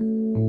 Mm.